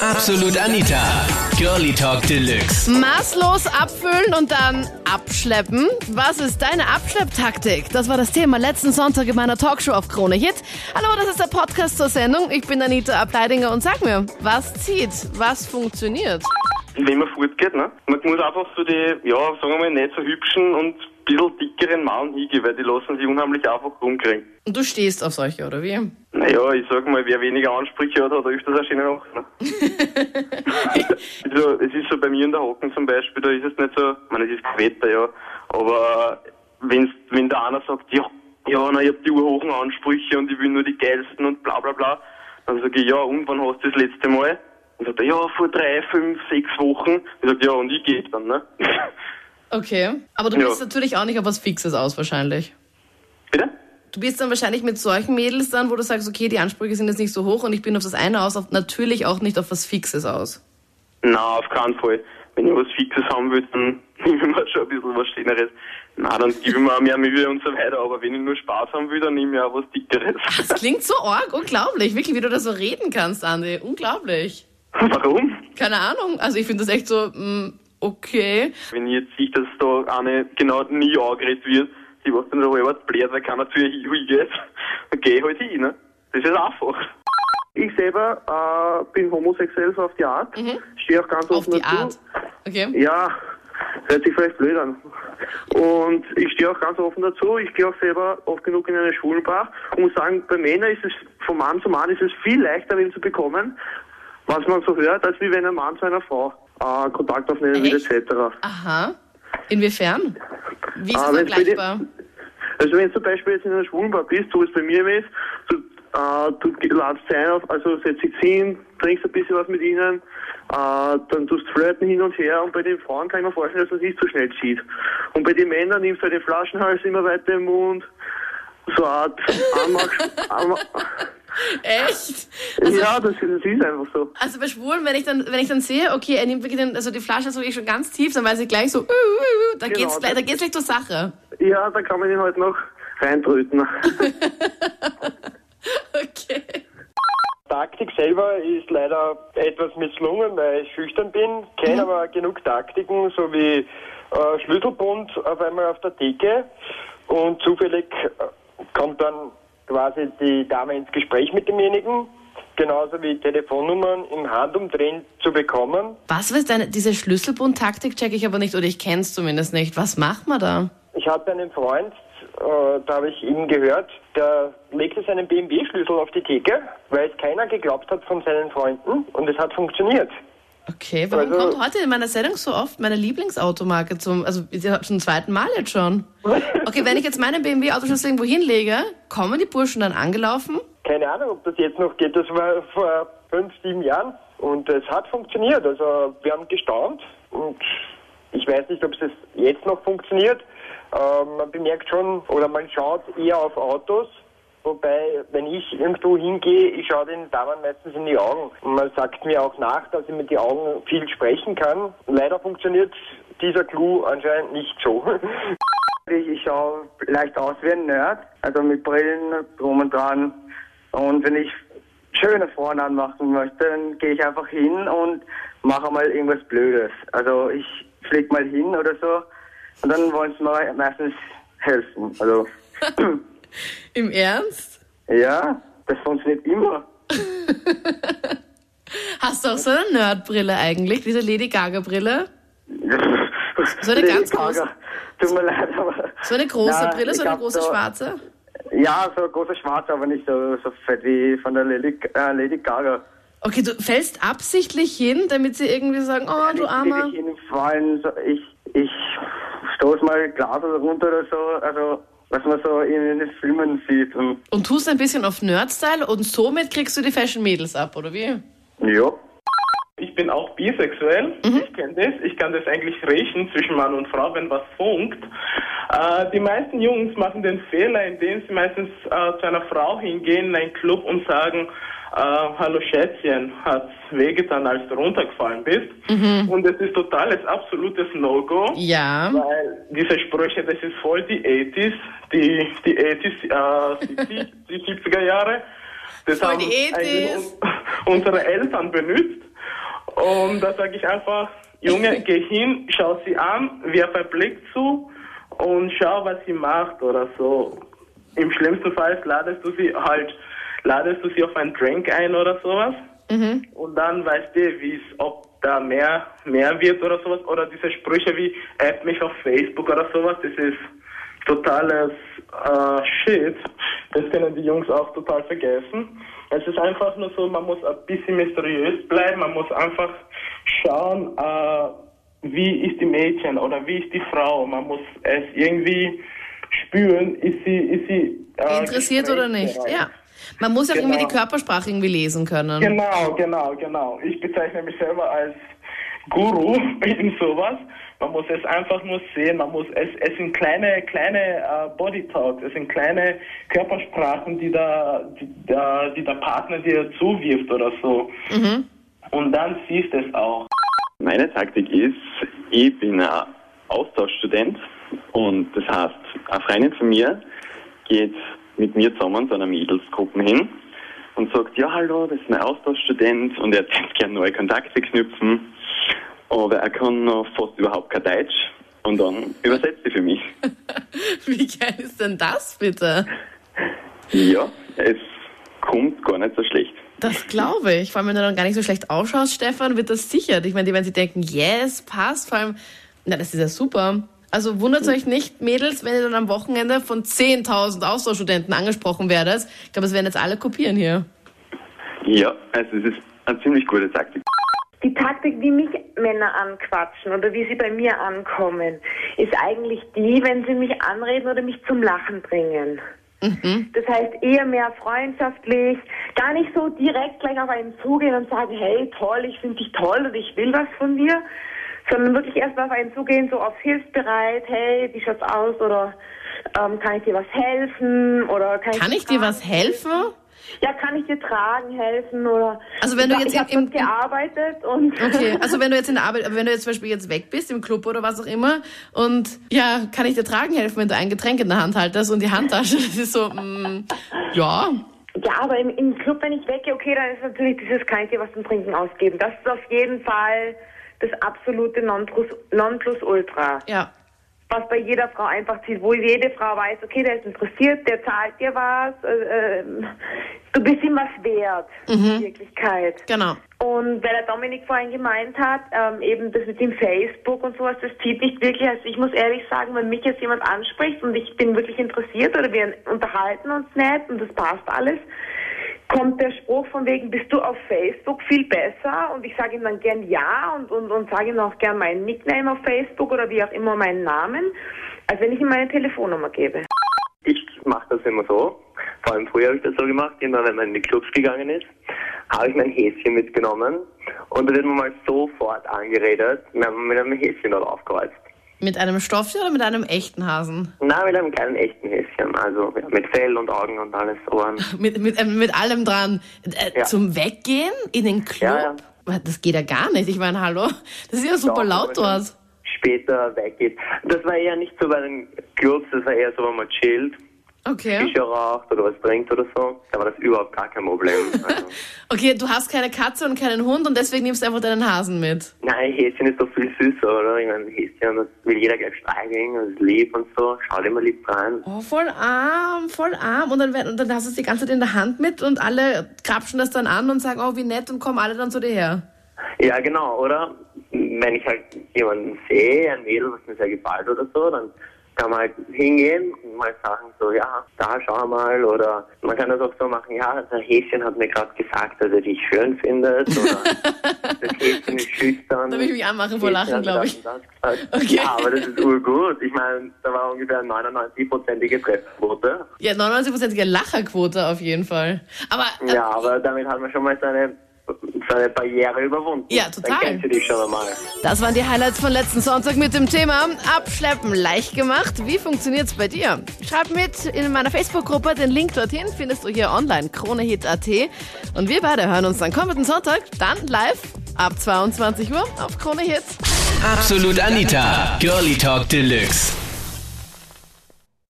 Absolut Anita. Girlie Talk Deluxe. Maßlos abfüllen und dann abschleppen. Was ist deine Abschlepptaktik? Das war das Thema letzten Sonntag in meiner Talkshow auf Krone Hit. Hallo, das ist der Podcast zur Sendung. Ich bin Anita Ableidinger und sag mir, was zieht? Was funktioniert? Wenn man fortgeht, ne? Man muss einfach so die, ja, sagen wir mal, nicht so hübschen und ein bisschen dickeren Mann hingehen, weil die lassen sich unheimlich einfach rumkriegen. Und du stehst auf solche, oder wie? Naja, ich sag mal, wer weniger Ansprüche hat, hat öfters eine schöne Nacht. Ne? also, es ist so bei mir in der Hocken zum Beispiel, da ist es nicht so, ich meine, es ist Wetter, ja, aber wenn's, wenn der einer sagt, ja, ja, na, ich hab die urhohen Ansprüche und ich will nur die geilsten und bla bla bla, dann sage ich, ja, und wann hast du das letzte Mal? Und sagt er, ja, vor drei, fünf, sechs Wochen. Ich sag, ja, und ich gehe dann, ne? Okay. Aber du Ja. bist natürlich auch nicht auf was Fixes aus, wahrscheinlich. Bitte? Du bist dann wahrscheinlich mit solchen Mädels dann, wo du sagst, okay, die Ansprüche sind jetzt nicht so hoch und ich bin auf das eine aus, auf, natürlich auch nicht auf was Fixes aus. Na, auf keinen Fall. Wenn ich was Fixes haben will, dann nehme ich mir schon ein bisschen was Schöneres. Na, dann gebe ich mir auch mehr Mühe und so weiter. Aber wenn ich nur Spaß haben will, dann nehme ich auch was Dickeres. Das klingt so arg, unglaublich. Wirklich, wie du da so reden kannst, Andi. Unglaublich. Warum? Keine Ahnung. Also ich finde das echt so, mm, okay. Wenn ich jetzt sehe, dass da eine genau nie angeredet wird, die was dann so halb bläht, weil keiner zu ihr hingeht, dann gehe ich halt hin, ne? Das ist einfach. Ich selber äh, bin homosexuell so auf die Art. Stehe auch ganz Auf offen die dazu. Art. Okay. Ja, hört sich vielleicht blöd an. Und ich stehe auch ganz offen dazu. Ich gehe auch selber oft genug in eine Schwulenbar und muss sagen, bei Männern ist es von Mann zu Mann ist es viel leichter, wen zu bekommen, was man so hört, als wie wenn ein Mann zu einer Frau äh, Kontakt aufnehmen will, Echt? etc. Aha. Inwiefern? Wie ist Ah, das vergleichbar? Also wenn du zum Beispiel jetzt in einer Schwulenbar bist, so wie es bei mir ist, du, äh, du ladst sie ein, auf, also setzt dich hin, trinkst ein bisschen was mit ihnen, äh, dann tust flirten hin und her und bei den Frauen kann ich mir vorstellen, dass man sich zu schnell zieht. Und bei den Männern nimmst du halt den Flaschenhals immer weiter im Mund, so eine Art Anmach... Echt? ja, das, das ist einfach so. Also bei Schwulen, wenn ich dann, wenn ich dann sehe, okay, er nimmt wirklich den, also die Flasche ist wirklich schon ganz tief, dann weiß ich gleich so, uh, uh, uh, da Genau, geht's gleich, da geht's gleich zur Sache. Ja, da kann man ihn halt noch reintröten. Okay. Taktik selber ist leider etwas misslungen, weil ich schüchtern bin, kenne aber genug Taktiken, so wie äh, Schlüsselbund auf einmal auf der Theke und zufällig äh, kommt dann quasi die Dame ins Gespräch mit demjenigen, genauso wie Telefonnummern im Handumdrehen zu bekommen. Was ist deine, diese Schlüsselbund-Taktik check ich aber nicht, oder ich kenn's zumindest nicht. Was macht man da? Ich hatte einen Freund, äh, da habe ich ihn gehört, der legte seinen BMW-Schlüssel auf die Theke, weil es keiner geglaubt hat von seinen Freunden und es hat funktioniert. Okay, warum Also- kommt heute in meiner Sendung so oft meine Lieblingsautomarke zum, also zum zweiten Mal jetzt schon. Okay, wenn ich jetzt meinen BMW-Autoschlüssel irgendwo hinlege, kommen die Burschen dann angelaufen? Keine Ahnung, ob das jetzt noch geht. Das war vor fünf, sieben Jahren und es hat funktioniert. Also wir haben gestaunt und ich weiß nicht, ob es jetzt noch funktioniert. Ähm, man bemerkt schon oder man schaut eher auf Autos. Wobei, wenn ich irgendwo hingehe, ich schaue den Damen meistens in die Augen. Und man sagt mir auch nach, dass ich mit den Augen viel sprechen kann. Leider funktioniert dieser Clou anscheinend nicht so. Ich, schaue leicht aus wie ein Nerd, also mit Brillen drum und dran. Und wenn ich schöne Frauen anmachen möchte, dann gehe ich einfach hin und mache mal irgendwas Blödes. Also ich flieg mal hin oder so und dann wollen sie mir meistens helfen. Also Im Ernst? ja, das funktioniert immer. Hast du auch so eine Nerdbrille eigentlich, diese Lady Gaga-Brille? So eine ganz Gaga. große- Tut mir leid, aber... So eine große Ja, Brille, so ich eine große so- schwarze? Ja, so große Schwarze, aber nicht so, so fett wie von der Lady, äh, Lady Gaga. Okay, du fällst absichtlich hin, damit sie irgendwie sagen, oh, du Armer. so ich, ich stoß mal Glas oder runter oder so, also was man so in den Filmen sieht. Und Und tust ein bisschen auf Nerd-Style und somit kriegst du die Fashion-Mädels ab, oder wie? ja. Ich bin auch bisexuell. Ich kenne das. Ich kann das eigentlich riechen zwischen Mann und Frau, wenn was funkt. Äh, die meisten Jungs machen den Fehler, indem sie meistens äh, zu einer Frau hingehen in einen Club und sagen, äh, hallo Schätzchen, hat's wehgetan, als du runtergefallen bist. Und es ist totales, absolutes No-Go. Ja. Weil diese Sprüche, das ist voll die 80s, die, die 80s, äh, 70, die 70er Jahre. Das Voll haben die unsere Eltern benutzt. Und da sage ich einfach, Junge, geh hin, schau sie an, wirf einen Blick zu und schau, was sie macht oder so. Im schlimmsten Fall ladest du sie halt, ladest du sie auf einen Drink ein oder sowas. Und dann weißt du, wie es, ob da mehr, mehr wird oder sowas. Oder diese Sprüche wie, add mich auf Facebook oder sowas, das ist totales äh, Shit. Das können die Jungs auch total vergessen. Es ist einfach nur so, man muss ein bisschen mysteriös bleiben, man muss einfach schauen, äh, wie ist die Mädchen oder wie ist die Frau. Man muss es irgendwie spüren, ist sie, ist sie äh, Interessiert oder nicht? Ja. Man muss ja auch irgendwie Genau. die Körpersprache irgendwie lesen können. Genau, genau, genau. Ich bezeichne mich selber als Guru in sowas. Man muss es einfach nur sehen, man muss es, es sind kleine, kleine äh, Body Talks, es sind kleine Körpersprachen, die da, die, da, die der Partner dir zuwirft oder so. Und dann siehst du es auch. Meine Taktik ist, ich bin ein Austauschstudent und das heißt, eine Freundin von mir geht mit mir zusammen zu einer Mädelsgruppe hin und sagt, ja hallo, das ist ein Austauschstudent und er hätte gerne neue Kontakte knüpfen, aber er kann noch fast überhaupt kein Deutsch und dann übersetzt sie für mich. Wie geil ist denn das bitte? Ja, es kommt gar nicht so schlecht. Das glaube ich. Vor allem, wenn du dann gar nicht so schlecht ausschaust, Stefan, wird das sicher. Ich meine, die werden sich denken, yes, passt. Vor allem, na, das ist ja super. Also wundert euch nicht, Mädels, wenn ihr dann am Wochenende von 10.000 Austauschstudenten angesprochen werdet. Ich glaube, es werden jetzt alle kopieren hier. Ja, also es ist eine ziemlich gute Taktik. Die Taktik, wie mich Männer anquatschen oder wie sie bei mir ankommen, ist eigentlich die, wenn sie mich anreden oder mich zum Lachen bringen. Das heißt eher mehr freundschaftlich, gar nicht so direkt gleich auf einen zugehen und sagen, hey toll, ich finde dich toll oder ich will was von dir, sondern wirklich erstmal auf einen zugehen, so auf hilfsbereit, hey, wie schaut's aus oder ähm, kann ich dir was helfen oder kann, Kann ich dir was helfen? Ja, kann ich dir tragen, helfen oder Also wenn du jetzt ich im- dort gearbeitet und Okay, also wenn du jetzt in der Arbeit, wenn du jetzt zum Beispiel jetzt weg bist im Club oder was auch immer und ja, kann ich dir tragen helfen, wenn du ein Getränk in der Hand haltest und die Handtasche, das ist so, mm, ja, Ja, aber im, im Club, wenn ich weggehe, okay, dann ist natürlich dieses kann ich dir was zum Trinken ausgeben. Das ist auf jeden Fall das absolute Nonplus, Nonplusultra. ja. Was bei jeder Frau einfach zieht, wo jede Frau weiß, okay, der ist interessiert, der zahlt dir was, äh, äh, du bist ihm was wert, in Wirklichkeit. Genau. Und weil der Dominik vorhin gemeint hat, ähm, eben das mit dem Facebook und sowas, das zieht nicht wirklich. Also ich muss ehrlich sagen, wenn mich jetzt jemand anspricht und ich bin wirklich interessiert oder wir unterhalten uns nett und das passt alles, kommt der Spruch von wegen, bist du auf Facebook viel besser? Und ich sage ihm dann gern ja und, und, und sage ihm auch gern meinen Nickname auf Facebook oder wie auch immer meinen Namen, als wenn ich ihm meine Telefonnummer gebe. Ich mache das immer so. Vor allem früher habe ich das so gemacht, immer wenn man in die Clubs gegangen ist, habe ich mein Häschen mitgenommen und da wird man mal sofort angeredet, wenn man mit einem Häschen dort aufkreuzt. Mit einem Stofftier oder mit einem echten Hasen? Na, mit einem kleinen echten Häschen, also ja, mit Fell und Augen und alles, Ohren. Mit, mit, äh, mit allem dran. Äh, Ja. Zum Weggehen in den Club? Ja, Das geht ja gar nicht. Ich meine, hallo, das ist ja super Doch, laut dort. Später weggeht. Das war eher nicht so bei den Clubs, das war eher so, wenn man chillt, Okay. Shisha raucht oder was trinkt oder so. Da war das überhaupt gar kein Problem. Also, Okay, du hast keine Katze und keinen Hund und deswegen nimmst du einfach deinen Hasen mit. Nein, Häschen ist doch viel süßer, oder? Ich meine, Häschen, das will jeder gleich streicheln, das ist lieb und so. Schaut immer lieb rein. Oh, voll arm, voll arm. Und dann, und dann hast du es die ganze Zeit in der Hand mit und alle krapschen das dann an und sagen, oh, wie nett und kommen alle dann zu dir her. Ja, genau, oder? Wenn ich halt jemanden sehe, ein Mädel, was mir sehr gefällt oder so, dann kann man halt hingehen und mal sagen so, ja, da schau mal, oder man kann das auch so machen, ja, das Häschen hat mir gerade gesagt, dass er dich schön findet, oder das Häschen ist schüchtern. Da will ich mich anmachen vor Lachen, hat mir glaub das ich. das. Okay. Ja, aber das ist urgut. Ich meine, da war ungefähr 99-prozentige Treffquote. Ja, 99%ige Lacherquote auf jeden Fall. Aber äh, Ja, aber damit hat man schon mal seine, seine Barriere überwunden. Ja, total. Dann kennst du dich schon einmal. das waren die Highlights von letzten Sonntag mit dem Thema Abschleppen leicht gemacht. Wie funktioniert's bei dir? Schreib mit in meiner Facebook-Gruppe. Den Link dorthin findest du hier online, kronehit.at. Und wir beide hören uns dann kommenden Sonntag, dann live ab 22 Uhr auf Krone Hit. Absolut Anita, Girlie Talk Deluxe.